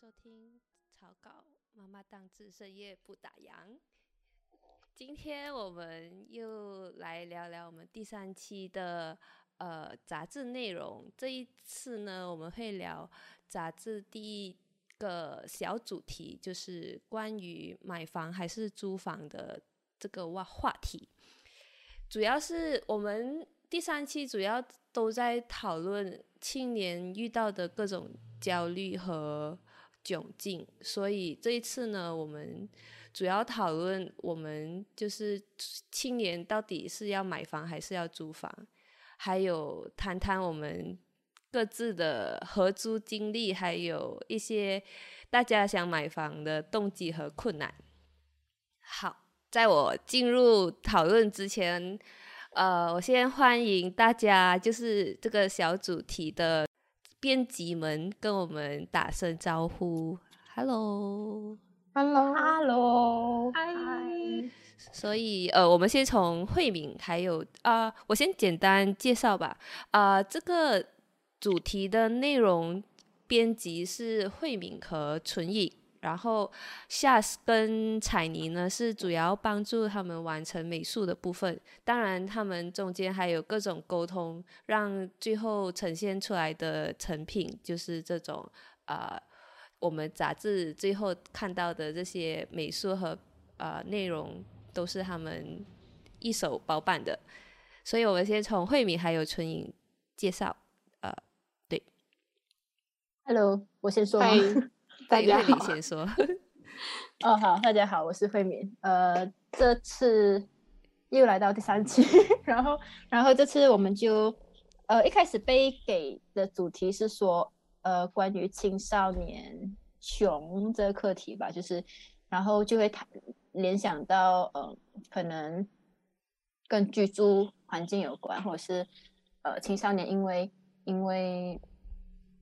收听草稿妈妈当自深夜不打烊。今天我们又来聊聊我们第三期的呃杂志内容。这一次呢，我们会聊杂志第一个小主题，就是关于买房还是租房的这个话话题。主要是我们第三期主要都在讨论青年遇到的各种焦虑和。窘境，所以这一次呢，我们主要讨论我们就是青年到底是要买房还是要租房，还有谈谈我们各自的合租经历，还有一些大家想买房的动机和困难。好，在我进入讨论之前，呃，我先欢迎大家，就是这个小主题的。编辑们跟我们打声招呼，Hello，Hello，Hello，嗨。所以呃，我们先从慧敏，还有啊，我先简单介绍吧。啊，这个主题的内容编辑是慧敏和纯颖。然后夏跟彩妮呢是主要帮助他们完成美术的部分，当然他们中间还有各种沟通，让最后呈现出来的成品就是这种啊，我们杂志最后看到的这些美术和呃内容都是他们一手包办的，所以我们先从慧敏还有春颖介绍，呃，对，Hello，我先说。大家好，先说。哦，好，大家好，我是慧敏。呃，这次又来到第三期，然后，然后这次我们就，呃，一开始被给的主题是说，呃，关于青少年穷这个课题吧，就是，然后就会谈联想到，呃，可能跟居住环境有关，或者是，呃，青少年因为因为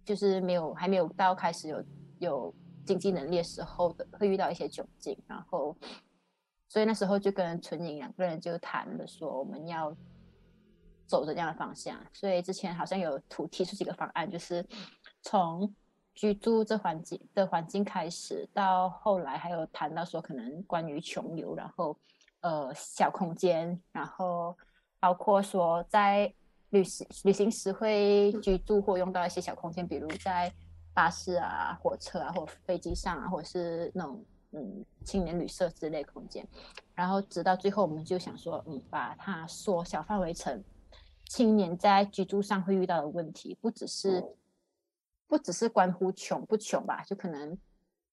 就是没有还没有到开始有。有经济能力的时候的会遇到一些窘境，然后，所以那时候就跟纯颖两个人就谈了，说我们要走着这样的方向。所以之前好像有图提出几个方案，就是从居住这环境的环境开始，到后来还有谈到说可能关于穷游，然后呃小空间，然后包括说在旅行旅行时会居住或用到一些小空间，比如在。巴士啊、火车啊，或飞机上啊，或者是那种嗯青年旅社之类空间，然后直到最后，我们就想说，嗯，把它缩小范围成青年在居住上会遇到的问题，不只是不只是关乎穷不穷吧，就可能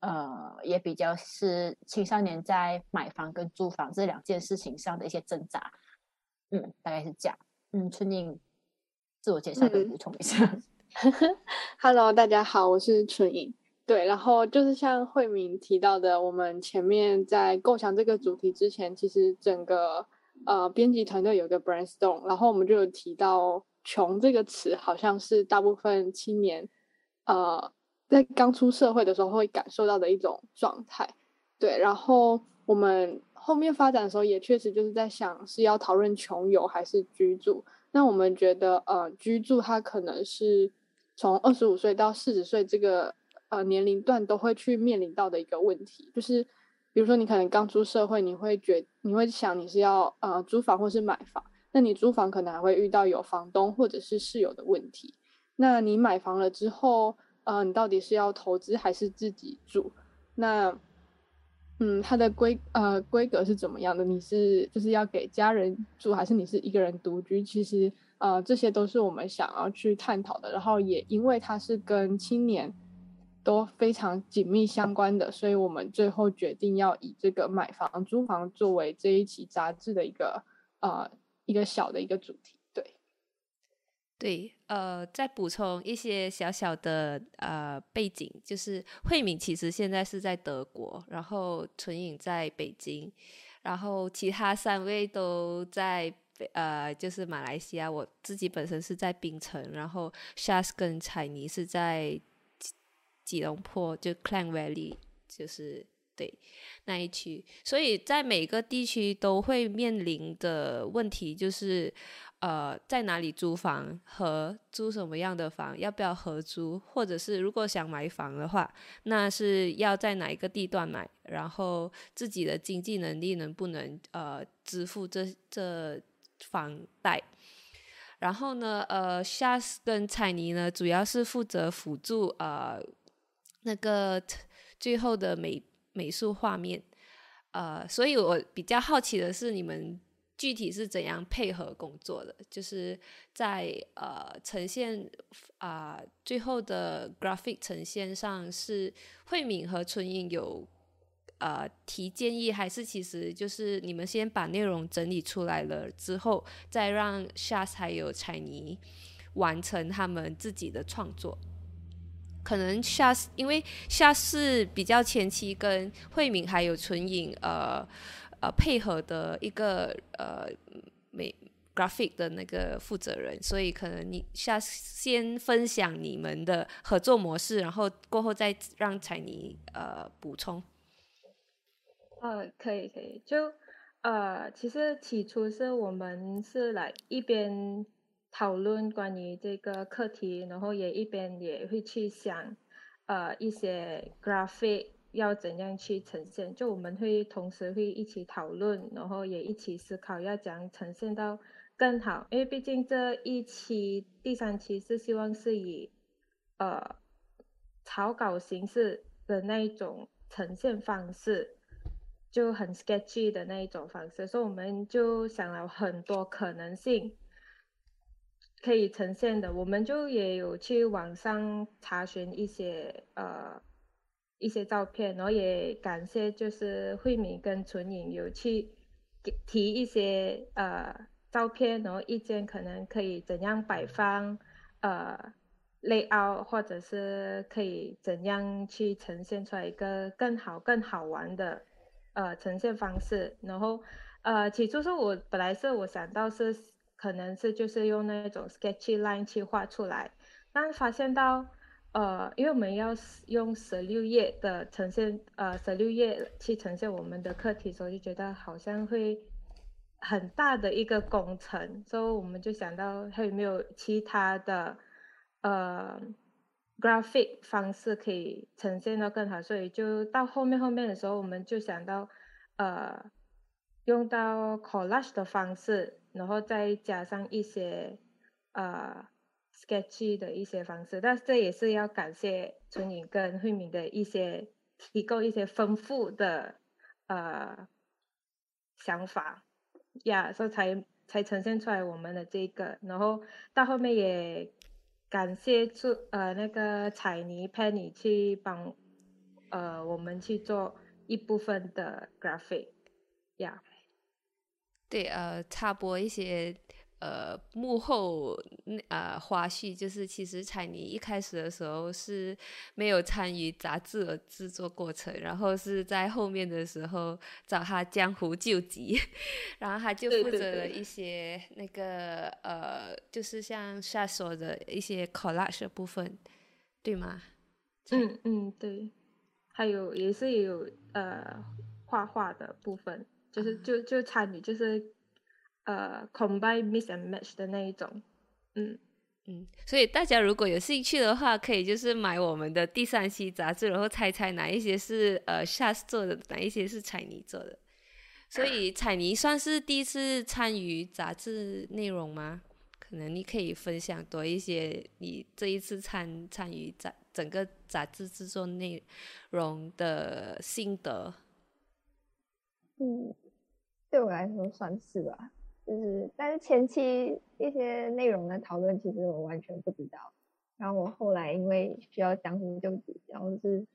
呃也比较是青少年在买房跟租房这两件事情上的一些挣扎，嗯，大概是这样。嗯，春宁自我介绍跟补充一下。Hello，大家好，我是春颖。对，然后就是像慧敏提到的，我们前面在构想这个主题之前，其实整个呃编辑团队有个 brainstorm，然后我们就有提到“穷”这个词，好像是大部分青年呃在刚出社会的时候会感受到的一种状态。对，然后我们后面发展的时候，也确实就是在想是要讨论穷游还是居住。那我们觉得呃居住它可能是。从二十五岁到四十岁这个呃年龄段都会去面临到的一个问题，就是比如说你可能刚出社会，你会觉你会想你是要呃租房或是买房，那你租房可能还会遇到有房东或者是室友的问题。那你买房了之后，呃，你到底是要投资还是自己住？那嗯，它的规呃规格是怎么样的？你是就是要给家人住，还是你是一个人独居？其实。呃，这些都是我们想要去探讨的，然后也因为它是跟青年都非常紧密相关的，所以我们最后决定要以这个买房、租房作为这一期杂志的一个呃一个小的一个主题。对，对，呃，再补充一些小小的呃背景，就是慧敏其实现在是在德国，然后纯颖在北京，然后其他三位都在。呃，就是马来西亚，我自己本身是在槟城，然后 Shas 跟彩妮是在吉隆坡，就 Clang Valley，就是对那一区。所以在每个地区都会面临的问题就是，呃在哪里租房和租什么样的房，要不要合租，或者是如果想买房的话，那是要在哪一个地段买，然后自己的经济能力能不能呃支付这这房贷。然后呢，呃，sha 跟彩妮呢，主要是负责辅助呃那个最后的美美术画面。呃，所以我比较好奇的是，你们具体是怎样配合工作的？就是在呃呈现啊最后的 graphic 呈现上，是慧敏和春英有呃提建议，还是其实就是你们先把内容整理出来了之后，再让夏还有彩妮完成他们自己的创作？可能夏，因为夏是比较前期跟慧敏还有纯影呃呃配合的一个呃美 graphic 的那个负责人，所以可能你夏先分享你们的合作模式，然后过后再让彩妮呃补充。呃，可以可以，就呃其实起初是我们是来一边。讨论关于这个课题，然后也一边也会去想，呃，一些 graphic 要怎样去呈现。就我们会同时会一起讨论，然后也一起思考要怎样呈现到更好。因为毕竟这一期第三期是希望是以呃草稿形式的那一种呈现方式，就很 sketchy 的那一种方式，所以我们就想了很多可能性。可以呈现的，我们就也有去网上查询一些呃一些照片，然后也感谢就是慧敏跟纯颖有去给提一些呃照片，然后意见可能可以怎样摆放呃 layout，或者是可以怎样去呈现出来一个更好更好玩的呃呈现方式，然后呃起初是我本来是我想到是。可能是就是用那种 sketchy line 去画出来，但发现到，呃，因为我们要用十六页的呈现，呃，十六页去呈现我们的课题，所以就觉得好像会很大的一个工程，所以我们就想到还有没有其他的，呃，graphic 方式可以呈现到更好，所以就到后面后面的时候，我们就想到，呃，用到 collage 的方式。然后再加上一些呃 sketchy 的一些方式，但是这也是要感谢春颖跟慧敏的一些提供一些丰富的呃想法呀，所以才才呈现出来我们的这个。然后到后面也感谢出呃那个彩泥 Penny 去帮呃我们去做一部分的 graphic 呀。对，呃，插播一些呃幕后那呃花絮，就是其实彩妮一开始的时候是没有参与杂志的制作过程，然后是在后面的时候找他江湖救急，然后他就负责了一些那个呃，就是像下说的一些 collage 的部分，对吗？嗯嗯，对，还有也是有呃画画的部分。就是就就参与就是呃 combine mix and match 的那一种，嗯嗯，所以大家如果有兴趣的话，可以就是买我们的第三期杂志，然后猜猜哪一些是呃 Shas 做的，哪一些是彩泥做的。所以彩泥算是第一次参与杂志内容吗？可能你可以分享多一些你这一次参参与杂整个杂志制作内容的心得。嗯。对我来说算是吧，就是但是前期一些内容的讨论，其实我完全不知道。然后我后来因为需要将心救急，然后是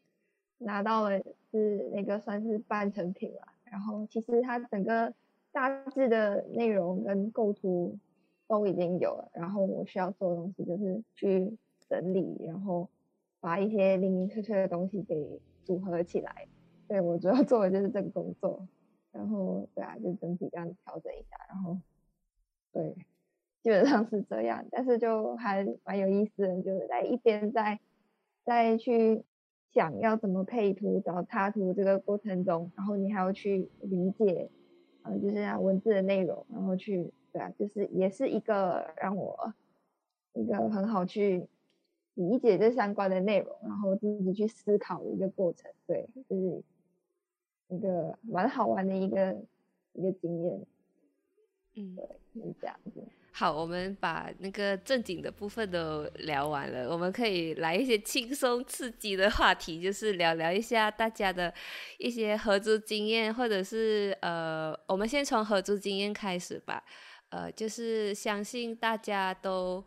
拿到了是那个算是半成品了。然后其实它整个大致的内容跟构图都已经有了，然后我需要做的东西就是去整理，然后把一些零零碎碎的东西给组合起来。对我主要做的就是这个工作。然后对啊，就整体这样调整一下，然后对，基本上是这样。但是就还蛮有意思的，就是在一边在在去想要怎么配图、找插图这个过程中，然后你还要去理解呃，就是像文字的内容，然后去对啊，就是也是一个让我一个很好去理解这相关的内容，然后自己去思考的一个过程，对，就是一个蛮好玩的一个一个经验，嗯，对，是这样子。好，我们把那个正经的部分都聊完了，我们可以来一些轻松刺激的话题，就是聊聊一下大家的一些合租经验，或者是呃，我们先从合租经验开始吧。呃，就是相信大家都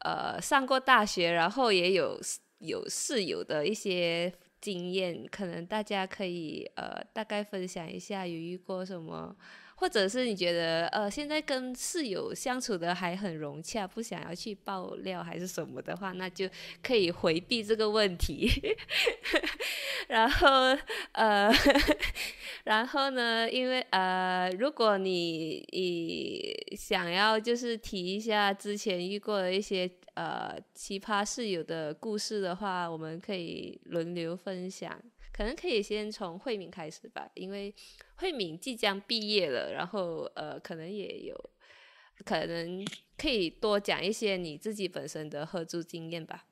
呃上过大学，然后也有有室友的一些经验，可能大家可以呃大概分享一下有遇过什么。或者是你觉得呃，现在跟室友相处的还很融洽，不想要去爆料还是什么的话，那就可以回避这个问题。然后呃，然后呢，因为呃，如果你你想要就是提一下之前遇过的一些呃奇葩室友的故事的话，我们可以轮流分享。可能可以先从慧敏开始吧，因为慧敏即将毕业了，然后呃，可能也有，可能可以多讲一些你自己本身的合租经验吧。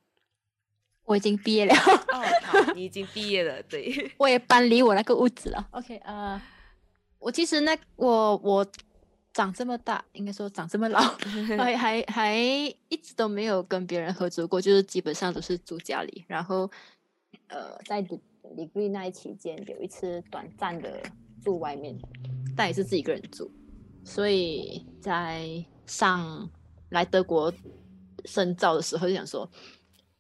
我已经毕业了。哦，好，你已经毕业了，对。我也搬离我那个屋子了。OK，呃，我其实那我我长这么大，应该说长这么老，还还还一直都没有跟别人合租过，就是基本上都是住家里，然后呃，在。degree 那一期间，有一次短暂的住外面，但也是自己一个人住。所以在上来德国深造的时候，就想说，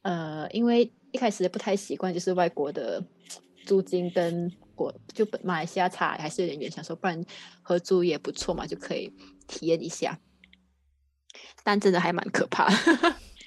呃，因为一开始也不太习惯，就是外国的租金跟国就马来西亚差还是有点远，想说不然合租也不错嘛，就可以体验一下。但真的还蛮可怕，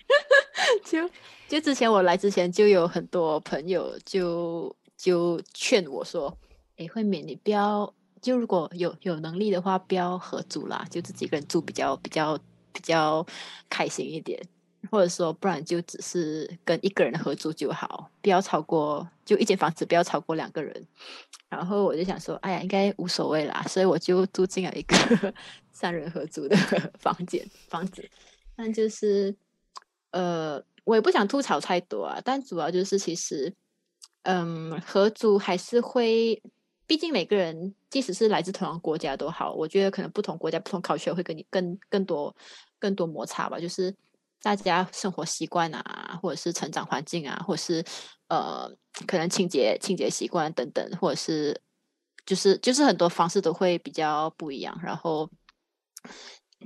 就。就之前我来之前，就有很多朋友就就劝我说：“哎，慧敏，你不要就如果有有能力的话，不要合租啦，就自己一个人住比较比较比较开心一点。或者说，不然就只是跟一个人合租就好，不要超过就一间房子不要超过两个人。然后我就想说，哎呀，应该无所谓啦，所以我就住进了一个 三人合租的 房间房子。但就是呃。”我也不想吐槽太多啊，但主要就是其实，嗯，合租还是会，毕竟每个人即使是来自同样国家都好，我觉得可能不同国家不同考学会跟你更更多更多摩擦吧，就是大家生活习惯啊，或者是成长环境啊，或者是呃，可能清洁清洁习惯等等，或者是就是就是很多方式都会比较不一样，然后。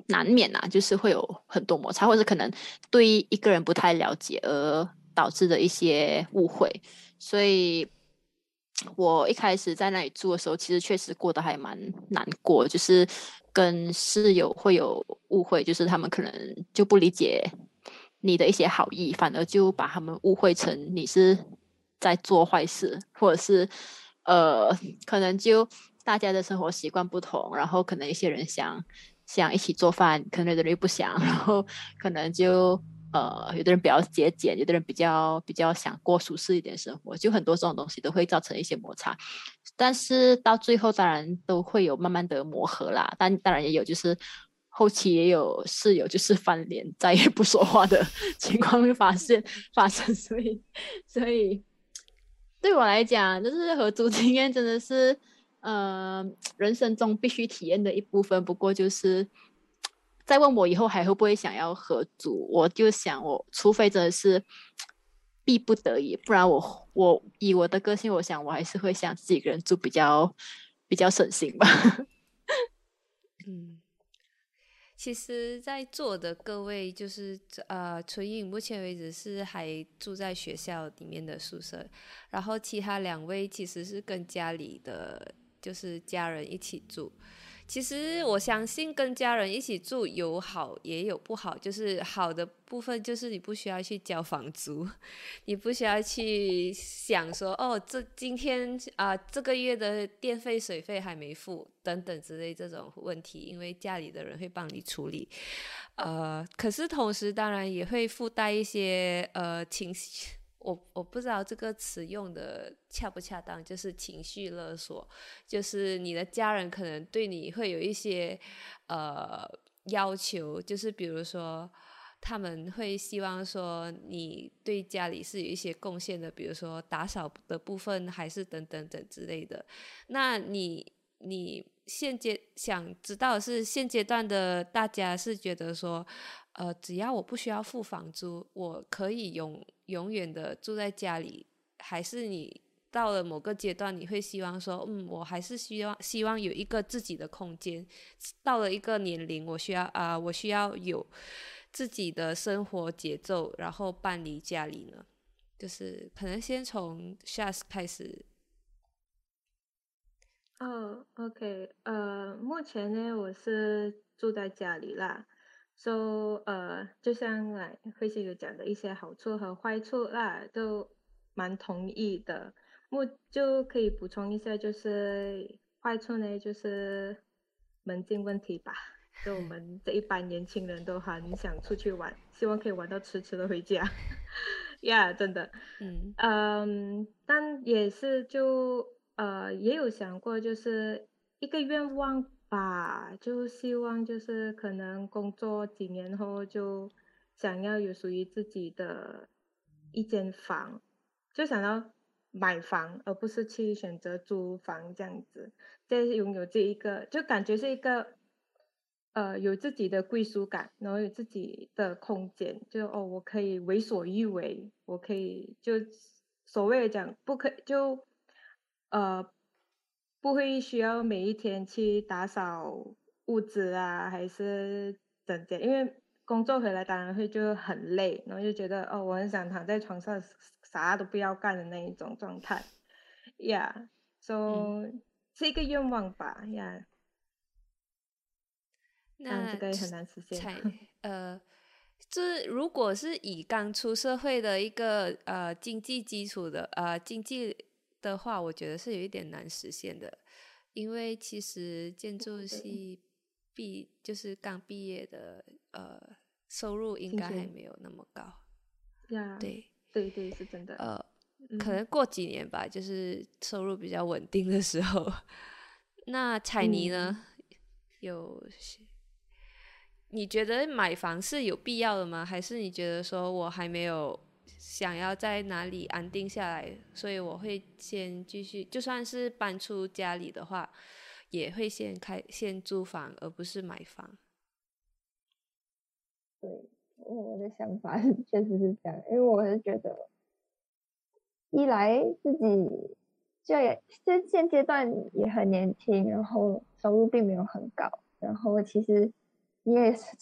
难免呐，就是会有很多摩擦，或者可能对一个人不太了解而导致的一些误会。所以，我一开始在那里住的时候，其实确实过得还蛮难过，就是跟室友会有误会，就是他们可能就不理解你的一些好意，反而就把他们误会成你是在做坏事，或者是呃，可能就大家的生活习惯不同，然后可能一些人想。想一起做饭，可能有的人不想，然后可能就呃，有的人比较节俭，有的人比较比较想过舒适一点生活，就很多这种东西都会造成一些摩擦。但是到最后，当然都会有慢慢的磨合啦。但当然也有就是后期也有室友就是翻脸再也不说话的 情况会发现发生。所以所以对我来讲，就是合租经验真的是。呃，人生中必须体验的一部分。不过就是，再问我以后还会不会想要合租，我就想，我除非真的是逼不得已，不然我我以我的个性，我想我还是会想自己一个人住比较比较省心吧。嗯，其实，在座的各位，就是呃，纯影目前为止是还住在学校里面的宿舍，然后其他两位其实是跟家里的。就是家人一起住，其实我相信跟家人一起住有好也有不好。就是好的部分就是你不需要去交房租，你不需要去想说哦，这今天啊这个月的电费水费还没付等等之类这种问题，因为家里的人会帮你处理。呃，可是同时当然也会附带一些呃情绪。我我不知道这个词用的恰不恰当，就是情绪勒索，就是你的家人可能对你会有一些呃要求，就是比如说他们会希望说你对家里是有一些贡献的，比如说打扫的部分，还是等等等之类的。那你你现阶想知道是现阶段的大家是觉得说，呃，只要我不需要付房租，我可以永永远的住在家里，还是你到了某个阶段，你会希望说，嗯，我还是希望希望有一个自己的空间。到了一个年龄，我需要啊，我需要有自己的生活节奏，然后搬离家里呢，就是可能先从 Shas 开始。哦，OK，呃，目前呢，我是住在家里啦。So，呃，就像来慧心有讲的一些好处和坏处啦，都蛮同意的。目就可以补充一下，就是坏处呢，就是门禁问题吧。就我 们这一班年轻人都很想出去玩，希望可以玩到迟迟的回家。Yeah，真的。嗯嗯，但也是就呃也有想过，就是一个愿望吧，就希望就是可能工作几年后就想要有属于自己的一间房，就想要买房，而不是去选择租房这样子，再拥有这一个，就感觉是一个。呃，有自己的归属感，然后有自己的空间，就哦，我可以为所欲为，我可以就所谓的讲，不可就呃不会需要每一天去打扫屋子啊，还是整洁，因为工作回来当然会就很累，然后就觉得哦，我很想躺在床上啥都不要干的那一种状态，Yeah，so 是一个愿望吧，Yeah。那这个也很难实现。呃，这如果是以刚出社会的一个呃经济基础的呃经济的话，我觉得是有一点难实现的，因为其实建筑系毕就是刚毕业的呃收入应该还没有那么高。呀，对对对，是真的。呃，可能过几年吧，就是收入比较稳定的时候。那彩妮呢？有。你觉得买房是有必要的吗？还是你觉得说我还没有想要在哪里安定下来，所以我会先继续，就算是搬出家里的话，也会先开先租房，而不是买房。对，我的想法确实是这样，因为我是觉得，一来自己就也现现阶段也很年轻，然后收入并没有很高，然后其实。你也是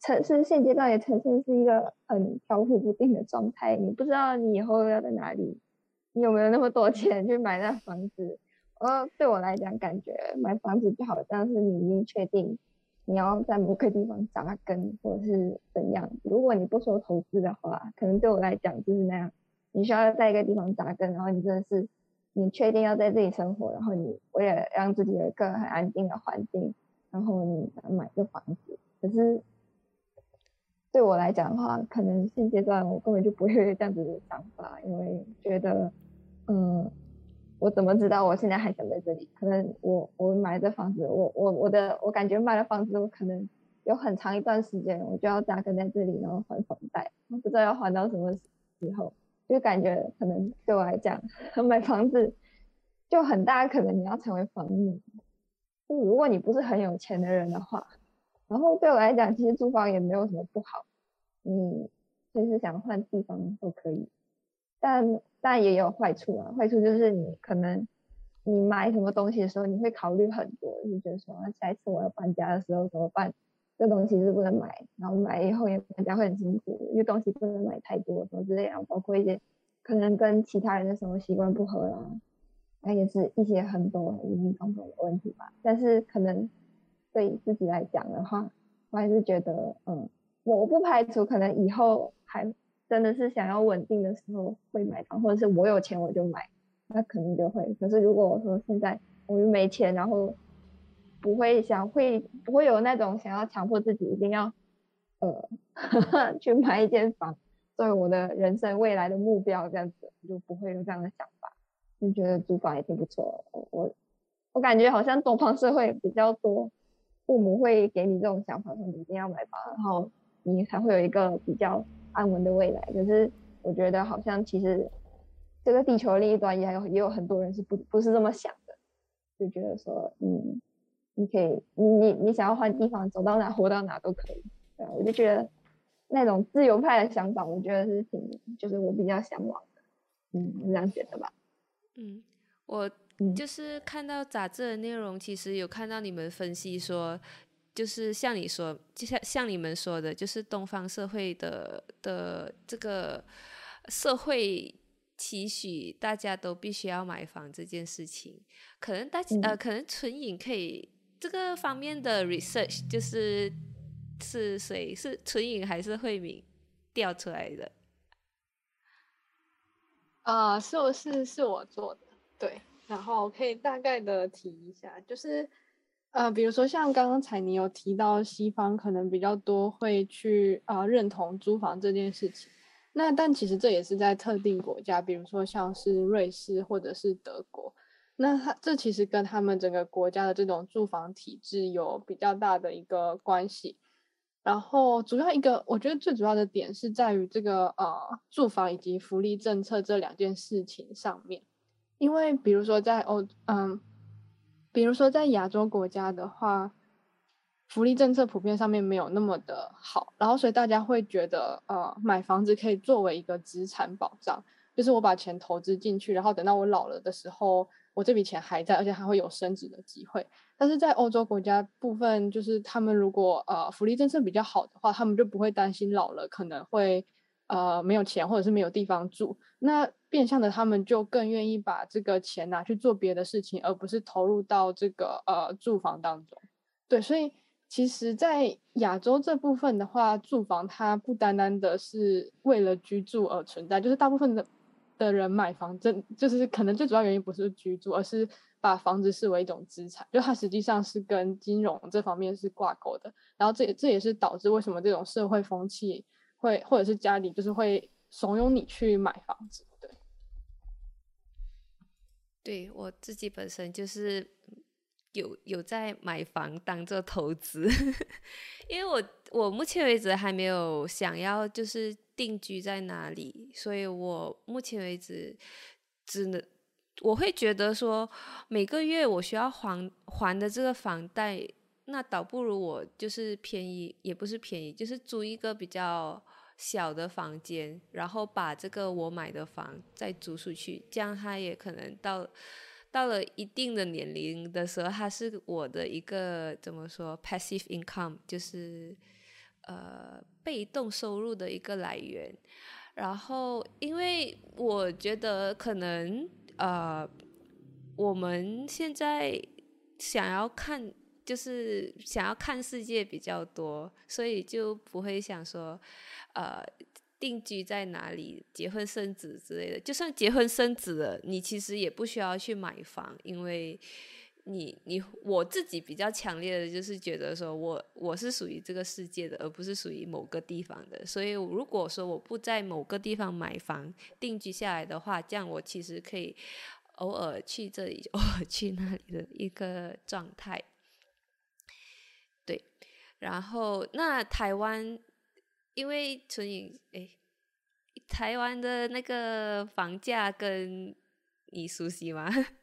城城市现阶段也呈现是一个很飘忽不定的状态，你不知道你以后要在哪里，你有没有那么多 钱去买那房子？呃，对我来讲，感觉买房子就好像是你已经确定你要在某个地方扎根，或者是怎样。如果你不说投资的话，可能对我来讲就是那样，你需要在一个地方扎根，然后你真的是你确定要在这里生活，然后你为了让自己有一个很安定的环境。然后你买个房子，可是对我来讲的话，可能现阶段我根本就不会有这样子的想法，因为觉得，嗯，我怎么知道我现在还想在这里？可能我我买这房子，我我我的我感觉买了房子，我可能有很长一段时间我就要扎根在这里，然后还房贷，我不知道要还到什么时候，就感觉可能对我来讲，买房子就很大可能你要成为房奴。如果你不是很有钱的人的话，然后对我来讲，其实租房也没有什么不好，你随时想换地方都可以。但但也有坏处啊，坏处就是你可能你买什么东西的时候，你会考虑很多，就觉得说下一次我要搬家的时候怎么办？这东西是不能买，然后买以后也搬家会很辛苦，因为东西不能买太多什么之类的，包括一些可能跟其他人的生活习惯不合啦。那也是一些很多林林总总的问题吧，但是可能对自己来讲的话，我还是觉得，嗯，我不排除可能以后还真的是想要稳定的时候会买房，或者是我有钱我就买，那可能就会。可是如果我说现在我又没钱，然后不会想会不会有那种想要强迫自己一定要呃 去买一间房，作为我的人生未来的目标这样子，我就不会有这样的想法，就觉得租房也挺不错。我我感觉好像东方社会比较多，父母会给你这种想法，说你一定要买房，然后你才会有一个比较安稳的未来。可是我觉得好像其实这个地球另一端也有也有很多人是不不是这么想的，就觉得说，嗯，你可以，你你你想要换地方，走到哪活到哪都可以。对，我就觉得。那种自由派的想法，我觉得是挺，就是我比较向往的，嗯，这样觉得吧。嗯，我就是看到杂志的内容，其实有看到你们分析说，就是像你说，就像像你们说的，就是东方社会的的这个社会期许，大家都必须要买房这件事情，可能大呃，可能纯影可以这个方面的 research 就是。是谁？是纯影还是慧敏调出来的？啊，是我是是我做的，对。然后可以大概的提一下，就是呃，比如说像刚刚才你有提到西方可能比较多会去啊认同租房这件事情，那但其实这也是在特定国家，比如说像是瑞士或者是德国，那它这其实跟他们整个国家的这种住房体制有比较大的一个关系。然后主要一个，我觉得最主要的点是在于这个呃住房以及福利政策这两件事情上面，因为比如说在欧嗯，比如说在亚洲国家的话，福利政策普遍上面没有那么的好，然后所以大家会觉得呃买房子可以作为一个资产保障，就是我把钱投资进去，然后等到我老了的时候。我这笔钱还在，而且还会有升值的机会。但是在欧洲国家部分，就是他们如果呃福利政策比较好的话，他们就不会担心老了可能会呃没有钱或者是没有地方住。那变相的，他们就更愿意把这个钱拿去做别的事情，而不是投入到这个呃住房当中。对，所以其实，在亚洲这部分的话，住房它不单单的是为了居住而存在，就是大部分的。的人买房，真就是可能最主要原因不是居住，而是把房子视为一种资产，就它实际上是跟金融这方面是挂钩的。然后这这也是导致为什么这种社会风气会，或者是家里就是会怂恿你去买房子。对，对我自己本身就是有有在买房当做投资，因为我我目前为止还没有想要就是。定居在哪里？所以我目前为止只能，我会觉得说每个月我需要还还的这个房贷，那倒不如我就是便宜，也不是便宜，就是租一个比较小的房间，然后把这个我买的房再租出去，这样他也可能到到了一定的年龄的时候，它是我的一个怎么说 passive income，就是呃。被动收入的一个来源，然后因为我觉得可能呃，我们现在想要看就是想要看世界比较多，所以就不会想说呃定居在哪里、结婚生子之类的。就算结婚生子了，你其实也不需要去买房，因为。你你我自己比较强烈的就是觉得说，我我是属于这个世界的，而不是属于某个地方的。所以如果说我不在某个地方买房定居下来的话，这样我其实可以偶尔去这里，偶尔去那里的一个状态。对，然后那台湾，因为纯影哎，台湾的那个房价跟你熟悉吗？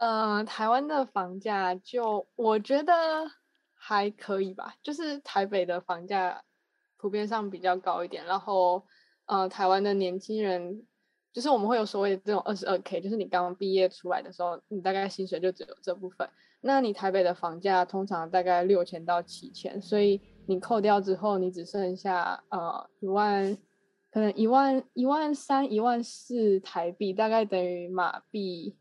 呃，台湾的房价就我觉得还可以吧，就是台北的房价普遍上比较高一点，然后呃，台湾的年轻人就是我们会有所谓的这种二十二 k，就是你刚刚毕业出来的时候，你大概薪水就只有这部分。那你台北的房价通常大概六千到七千，所以你扣掉之后，你只剩下呃一万，可能一万一万三、一万四台币，大概等于马币。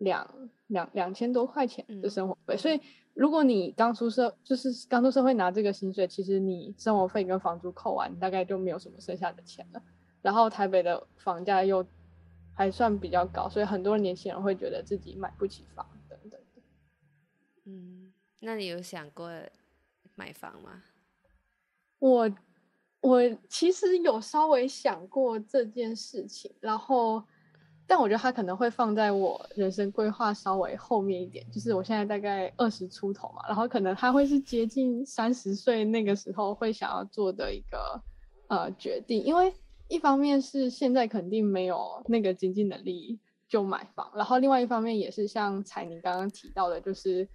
两两两千多块钱的生活费，所以如果你刚出社，就是刚出社会拿这个薪水，其实你生活费跟房租扣完，大概就没有什么剩下的钱了。然后台北的房价又还算比较高，所以很多年轻人会觉得自己买不起房。嗯，那你有想过买房吗？我我其实有稍微想过这件事情，然后，但我觉得它可能会放在我人生规划稍微后面一点，就是我现在大概二十出头嘛，然后可能它会是接近三十岁那个时候会想要做的一个呃决定，因为一方面是现在肯定没有那个经济能力就买房，然后另外一方面也是像彩宁刚刚提到的，就是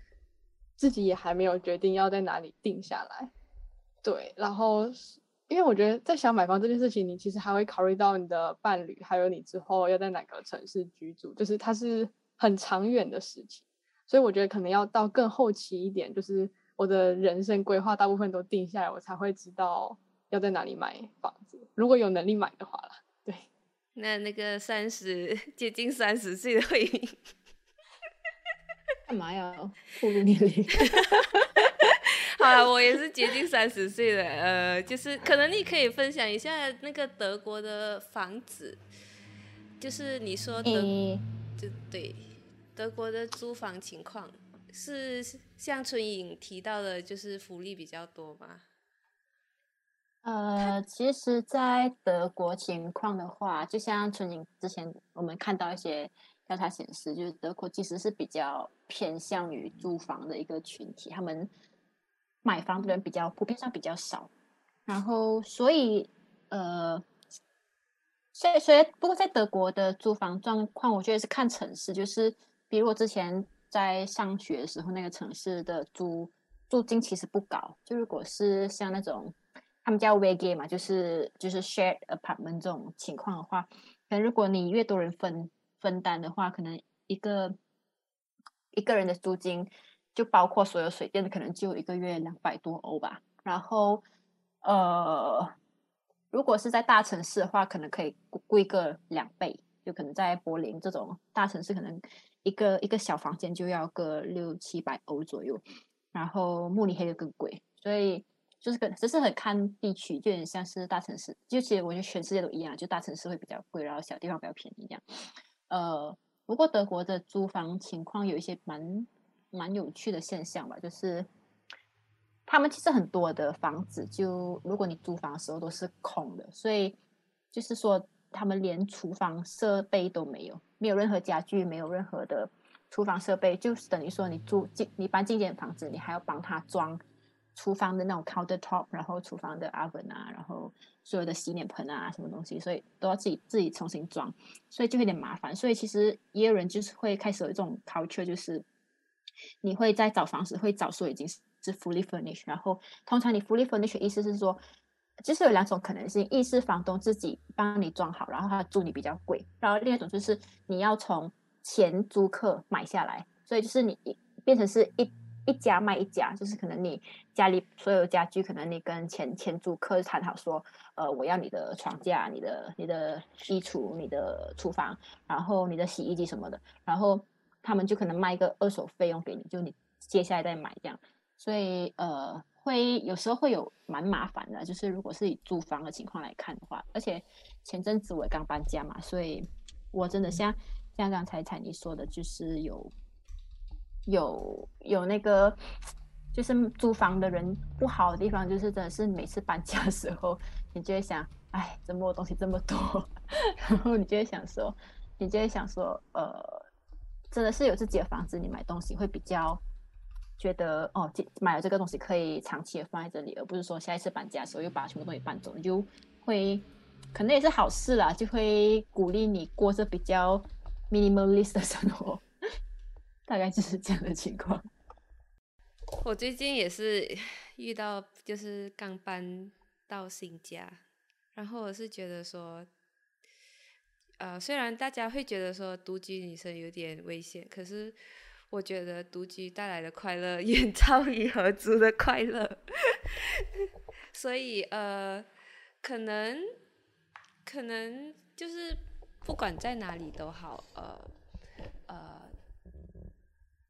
自己也还没有决定要在哪里定下来，对，然后。因为我觉得在想买房这件事情，你其实还会考虑到你的伴侣，还有你之后要在哪个城市居住，就是它是很长远的事情。所以我觉得可能要到更后期一点，就是我的人生规划大部分都定下来，我才会知道要在哪里买房子。如果有能力买的话啦，对。那那个三十接近三十岁的慧敏，干嘛要暴露年龄？啊，我也是接近三十岁了，呃，就是可能你可以分享一下那个德国的房子，就是你说的，就对，德国的租房情况是像春颖提到的，就是福利比较多吗？呃，其实，在德国情况的话，就像春颖之前我们看到一些调查显示，就是德国其实是比较偏向于租房的一个群体，他们。买房的人比较普遍上比较少，然后所以呃，所以所以不过在德国的租房状况，我觉得是看城市，就是比如我之前在上学的时候，那个城市的租租金其实不高，就如果是像那种他们叫 v g 嘛，就是就是 shared apartment 这种情况的话，可能如果你越多人分分担的话，可能一个一个人的租金。就包括所有水电的，可能就一个月两百多欧吧。然后，呃，如果是在大城市的话，可能可以贵个两倍。就可能在柏林这种大城市，可能一个一个小房间就要个六七百欧左右。然后慕尼黑就更贵，所以就是可只是很看地区，就有点像是大城市。就其实我觉得全世界都一样，就大城市会比较贵，然后小地方比较便宜这样。呃，不过德国的租房情况有一些蛮。蛮有趣的现象吧，就是他们其实很多的房子，就如果你租房的时候都是空的，所以就是说他们连厨房设备都没有，没有任何家具，没有任何的厨房设备，就是等于说你住进你搬进一间房子，你还要帮他装厨房的那种 counter top，然后厨房的 oven 啊，然后所有的洗脸盆啊什么东西，所以都要自己自己重新装，所以就有点麻烦。所以其实也有人就是会开始有一种 culture，就是。你会在找房时会找说已经是 fully furnished，然后通常你 fully furnished 意思是说，就是有两种可能性，一是房东自己帮你装好，然后他租你比较贵，然后另一种就是你要从前租客买下来，所以就是你变成是一一家卖一家，就是可能你家里所有家具，可能你跟前前租客谈好说，呃，我要你的床架、你的你的衣橱、你的厨房，然后你的洗衣机什么的，然后。他们就可能卖一个二手费用给你，就你接下来再买这样，所以呃，会有时候会有蛮麻烦的。就是如果是以租房的情况来看的话，而且前阵子我刚搬家嘛，所以我真的像像刚才彩妮说的，就是有有有那个就是租房的人不好的地方，就是真的是每次搬家的时候，你就会想，哎，怎么我东西这么多？然后你就会想说，你就会想说，呃。真的是有自己的房子，你买东西会比较觉得哦，买了这个东西可以长期的放在这里，而不是说下一次搬家的时候又把全部东西搬走，你就会可能也是好事啦，就会鼓励你过着比较 minimalist 的生活，大概就是这样的情况。我最近也是遇到，就是刚搬到新家，然后我是觉得说。呃，虽然大家会觉得说独居女生有点危险，可是我觉得独居带来的快乐 远超于合租的快乐。所以呃，可能可能就是不管在哪里都好，呃呃，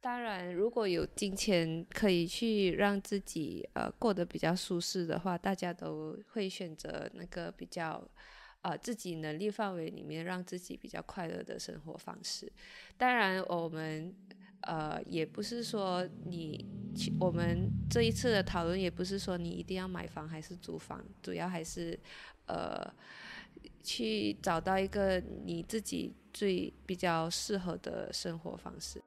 当然如果有金钱可以去让自己呃过得比较舒适的话，大家都会选择那个比较。呃，自己能力范围里面让自己比较快乐的生活方式。当然，我们呃也不是说你我们这一次的讨论也不是说你一定要买房还是租房，主要还是呃去找到一个你自己最比较适合的生活方式。